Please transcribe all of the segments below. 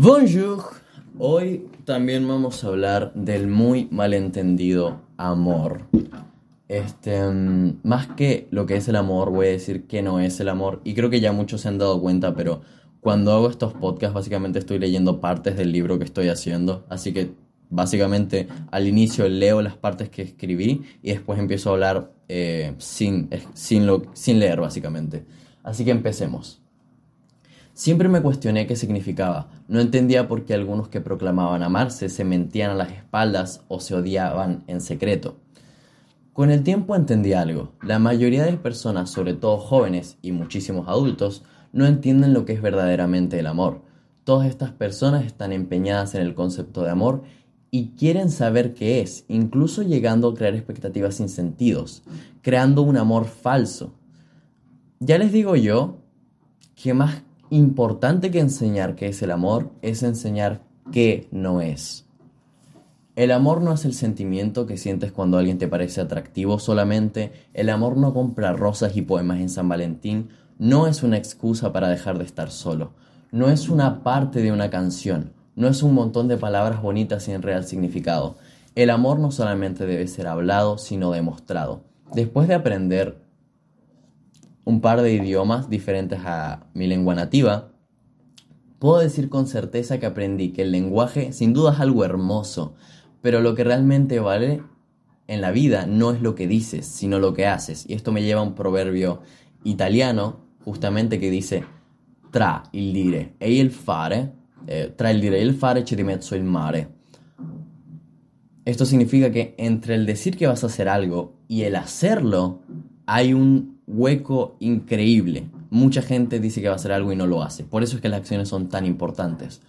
Bonjour. Hoy también vamos a hablar del muy malentendido amor. Este, mm, más que lo que es el amor, voy a decir que no es el amor. Y creo que ya muchos se han dado cuenta, pero cuando hago estos podcasts, básicamente estoy leyendo partes del libro que estoy haciendo. Así que básicamente al inicio leo las partes que escribí y después empiezo a hablar eh, sin, sin, lo, sin leer, básicamente. Así que empecemos. Siempre me cuestioné qué significaba. No entendía por qué algunos que proclamaban amarse se mentían a las espaldas o se odiaban en secreto. Con el tiempo entendí algo. La mayoría de personas, sobre todo jóvenes y muchísimos adultos, no entienden lo que es verdaderamente el amor. Todas estas personas están empeñadas en el concepto de amor y quieren saber qué es, incluso llegando a crear expectativas sin sentidos, creando un amor falso. Ya les digo yo que más importante que enseñar qué es el amor es enseñar qué no es. El amor no es el sentimiento que sientes cuando alguien te parece atractivo solamente, el amor no compra rosas y poemas en San Valentín, no es una excusa para dejar de estar solo, no es una parte de una canción, no es un montón de palabras bonitas sin real significado. El amor no solamente debe ser hablado, sino demostrado. Después de aprender un par de idiomas diferentes a mi lengua nativa, puedo decir con certeza que aprendí que el lenguaje sin duda es algo hermoso, pero lo que realmente vale en la vida no es lo que dices, sino lo que haces. Y esto me lleva a un proverbio italiano, justamente que dice, tra il dire e il fare, eh, tra il dire e il fare c'è di mezzo il mare. Esto significa que entre el decir que vas a hacer algo y el hacerlo hay un hueco increíble. Mucha gente dice que va a hacer algo y no lo hace. Por eso es que las acciones son tan importantes.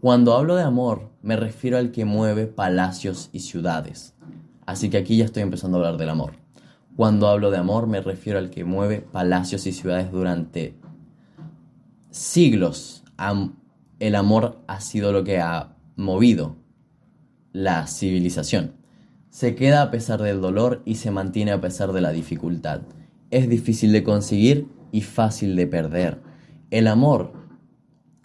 Cuando hablo de amor, me refiero al que mueve palacios y ciudades. Así que aquí ya estoy empezando a hablar del amor. Cuando hablo de amor, me refiero al que mueve palacios y ciudades durante siglos. El amor ha sido lo que ha movido la civilización. Se queda a pesar del dolor y se mantiene a pesar de la dificultad es difícil de conseguir y fácil de perder. El amor,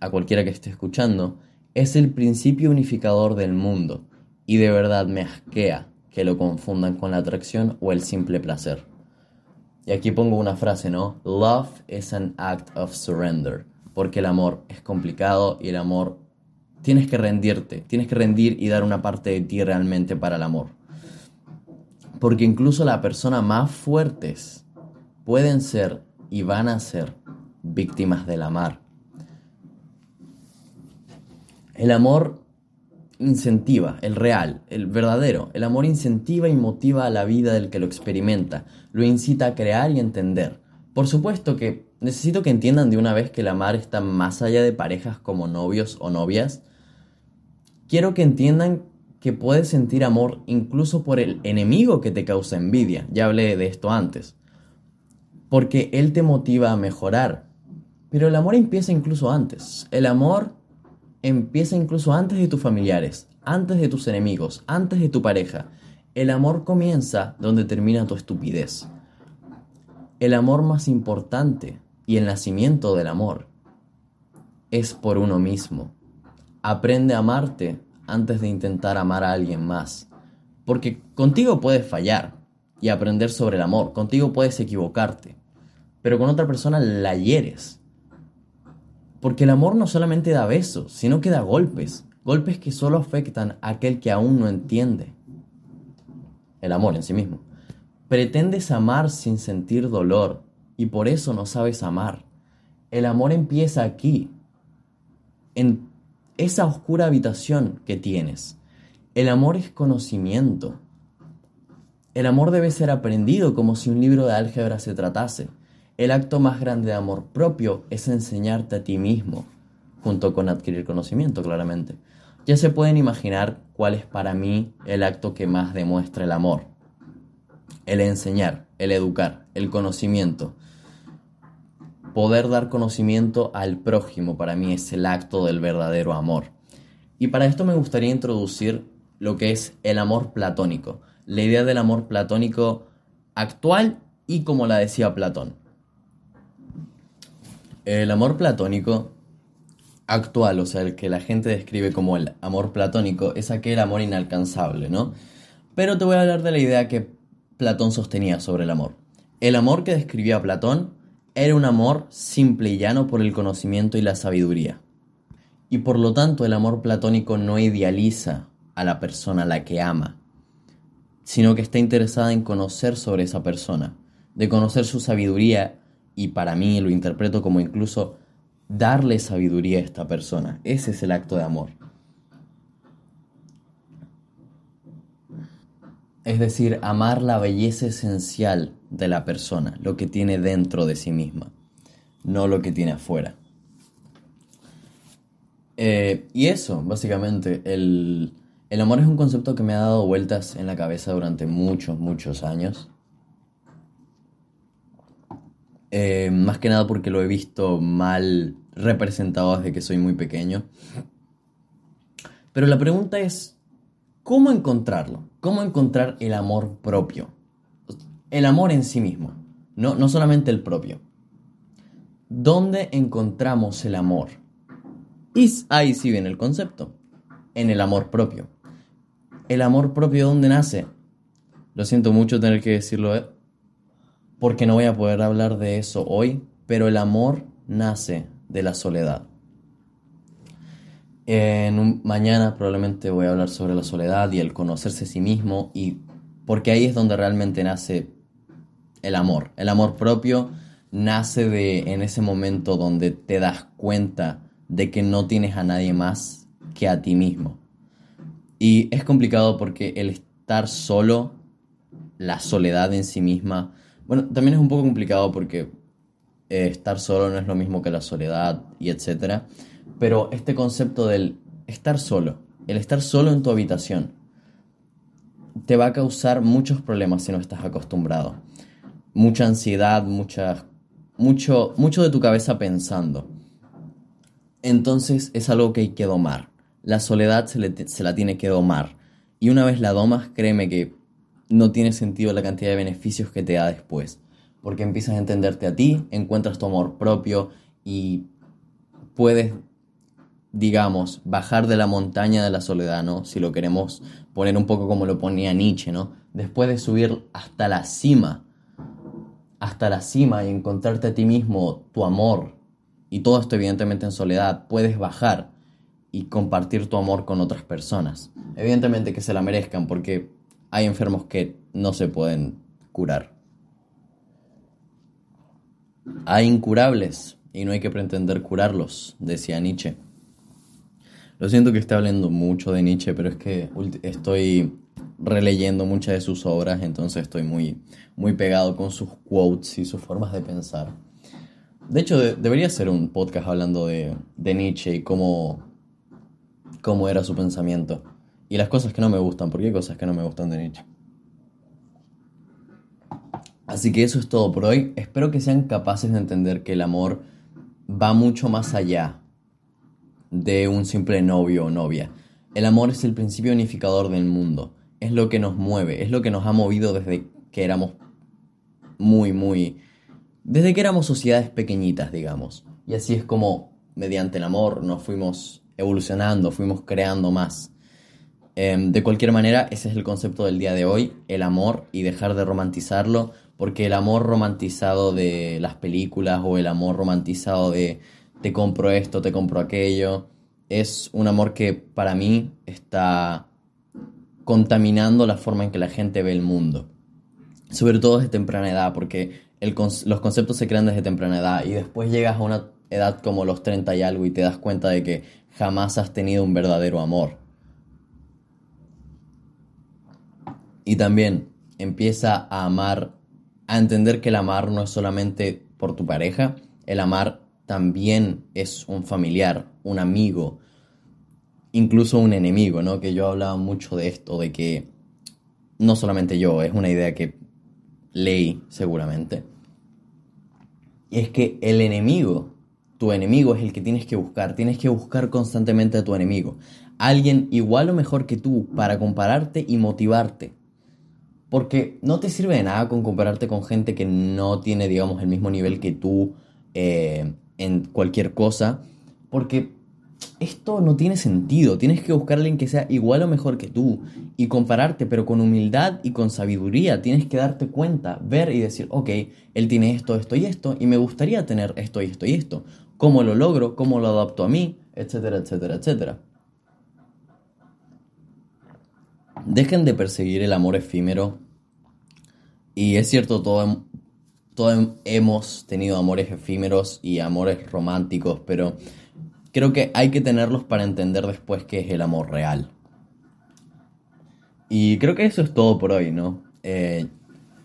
a cualquiera que esté escuchando, es el principio unificador del mundo y de verdad me asquea que lo confundan con la atracción o el simple placer. Y aquí pongo una frase, ¿no? Love is an act of surrender, porque el amor es complicado y el amor tienes que rendirte, tienes que rendir y dar una parte de ti realmente para el amor. Porque incluso las personas más fuertes pueden ser y van a ser víctimas del amar. El amor incentiva, el real, el verdadero. El amor incentiva y motiva a la vida del que lo experimenta, lo incita a crear y entender. Por supuesto que necesito que entiendan de una vez que el amar está más allá de parejas como novios o novias. Quiero que entiendan que puedes sentir amor incluso por el enemigo que te causa envidia. Ya hablé de esto antes porque Él te motiva a mejorar. Pero el amor empieza incluso antes. El amor empieza incluso antes de tus familiares, antes de tus enemigos, antes de tu pareja. El amor comienza donde termina tu estupidez. El amor más importante y el nacimiento del amor es por uno mismo. Aprende a amarte antes de intentar amar a alguien más. Porque contigo puedes fallar, y aprender sobre el amor. Contigo puedes equivocarte, pero con otra persona la hieres. Porque el amor no solamente da besos, sino que da golpes, golpes que solo afectan a aquel que aún no entiende el amor en sí mismo. Pretendes amar sin sentir dolor y por eso no sabes amar. El amor empieza aquí, en esa oscura habitación que tienes. El amor es conocimiento. El amor debe ser aprendido como si un libro de álgebra se tratase. El acto más grande de amor propio es enseñarte a ti mismo, junto con adquirir conocimiento, claramente. Ya se pueden imaginar cuál es para mí el acto que más demuestra el amor. El enseñar, el educar, el conocimiento. Poder dar conocimiento al prójimo para mí es el acto del verdadero amor. Y para esto me gustaría introducir lo que es el amor platónico la idea del amor platónico actual y como la decía Platón. El amor platónico actual, o sea, el que la gente describe como el amor platónico, es aquel amor inalcanzable, ¿no? Pero te voy a hablar de la idea que Platón sostenía sobre el amor. El amor que describía Platón era un amor simple y llano por el conocimiento y la sabiduría. Y por lo tanto el amor platónico no idealiza a la persona a la que ama, sino que está interesada en conocer sobre esa persona, de conocer su sabiduría y para mí lo interpreto como incluso darle sabiduría a esta persona. Ese es el acto de amor. Es decir, amar la belleza esencial de la persona, lo que tiene dentro de sí misma, no lo que tiene afuera. Eh, y eso, básicamente, el, el amor es un concepto que me ha dado vueltas en la cabeza durante muchos, muchos años. Eh, más que nada porque lo he visto mal representado desde que soy muy pequeño. Pero la pregunta es, ¿cómo encontrarlo? ¿Cómo encontrar el amor propio? El amor en sí mismo, no, no solamente el propio. ¿Dónde encontramos el amor? Y ahí sí viene el concepto, en el amor propio. ¿El amor propio dónde nace? Lo siento mucho tener que decirlo, ¿eh? porque no voy a poder hablar de eso hoy, pero el amor nace de la soledad. En mañana probablemente voy a hablar sobre la soledad y el conocerse a sí mismo y porque ahí es donde realmente nace el amor. El amor propio nace de en ese momento donde te das cuenta de que no tienes a nadie más que a ti mismo. Y es complicado porque el estar solo, la soledad en sí misma, bueno, también es un poco complicado porque eh, estar solo no es lo mismo que la soledad y etcétera. Pero este concepto del estar solo, el estar solo en tu habitación, te va a causar muchos problemas si no estás acostumbrado. Mucha ansiedad, mucha, mucho, mucho de tu cabeza pensando. Entonces es algo que hay que domar. La soledad se, se la tiene que domar. Y una vez la domas, créeme que no tiene sentido la cantidad de beneficios que te da después porque empiezas a entenderte a ti, encuentras tu amor propio y puedes, digamos, bajar de la montaña de la soledad, ¿no? Si lo queremos poner un poco como lo ponía Nietzsche, ¿no? Después de subir hasta la cima, hasta la cima y encontrarte a ti mismo, tu amor, y todo esto evidentemente en soledad, puedes bajar y compartir tu amor con otras personas. Evidentemente que se la merezcan porque hay enfermos que no se pueden curar. Hay incurables y no hay que pretender curarlos, decía Nietzsche. Lo siento que esté hablando mucho de Nietzsche, pero es que estoy releyendo muchas de sus obras, entonces estoy muy, muy pegado con sus quotes y sus formas de pensar. De hecho, debería ser un podcast hablando de, de Nietzsche y cómo, cómo era su pensamiento. Y las cosas que no me gustan, porque hay cosas que no me gustan de Nietzsche. Así que eso es todo por hoy. Espero que sean capaces de entender que el amor va mucho más allá de un simple novio o novia. El amor es el principio unificador del mundo. Es lo que nos mueve, es lo que nos ha movido desde que éramos muy, muy... Desde que éramos sociedades pequeñitas, digamos. Y así es como, mediante el amor, nos fuimos evolucionando, fuimos creando más. Em, de cualquier manera, ese es el concepto del día de hoy, el amor y dejar de romantizarlo porque el amor romantizado de las películas o el amor romantizado de te compro esto, te compro aquello, es un amor que para mí está contaminando la forma en que la gente ve el mundo. Sobre todo desde temprana edad, porque los conceptos se crean desde temprana edad y después llegas a una edad como los 30 y algo y te das cuenta de que jamás has tenido un verdadero amor. Y también empieza a amar a entender que el amar no es solamente por tu pareja, el amar también es un familiar, un amigo, incluso un enemigo, ¿no? Que yo hablaba mucho de esto, de que no solamente yo, es una idea que leí seguramente. Y es que el enemigo, tu enemigo es el que tienes que buscar, tienes que buscar constantemente a tu enemigo. Alguien igual o mejor que tú para compararte y motivarte. Porque no te sirve de nada con compararte con gente que no tiene, digamos, el mismo nivel que tú eh, en cualquier cosa. Porque esto no tiene sentido, tienes que buscar a alguien que sea igual o mejor que tú y compararte, pero con humildad y con sabiduría, tienes que darte cuenta, ver y decir, ok, él tiene esto, esto y esto, y me gustaría tener esto y esto y esto, cómo lo logro, cómo lo adapto a mí, etcétera, etcétera, etcétera. Dejen de perseguir el amor efímero. Y es cierto, todos todo hemos tenido amores efímeros y amores románticos, pero creo que hay que tenerlos para entender después qué es el amor real. Y creo que eso es todo por hoy, ¿no? Eh,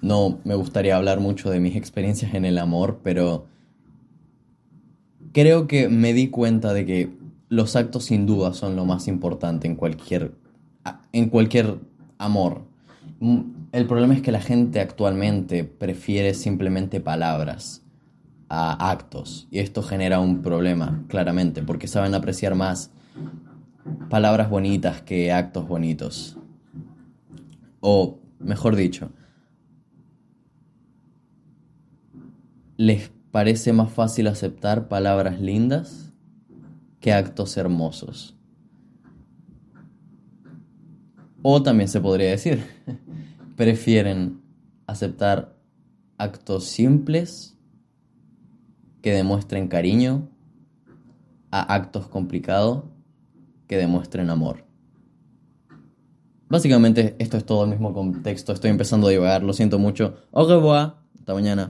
no me gustaría hablar mucho de mis experiencias en el amor, pero creo que me di cuenta de que los actos sin duda son lo más importante en cualquier, en cualquier amor. Mm, el problema es que la gente actualmente prefiere simplemente palabras a actos. Y esto genera un problema, claramente, porque saben apreciar más palabras bonitas que actos bonitos. O, mejor dicho, les parece más fácil aceptar palabras lindas que actos hermosos. O también se podría decir, prefieren aceptar actos simples que demuestren cariño a actos complicados que demuestren amor. Básicamente esto es todo el mismo contexto, estoy empezando a divagar, lo siento mucho. Au revoir, hasta mañana.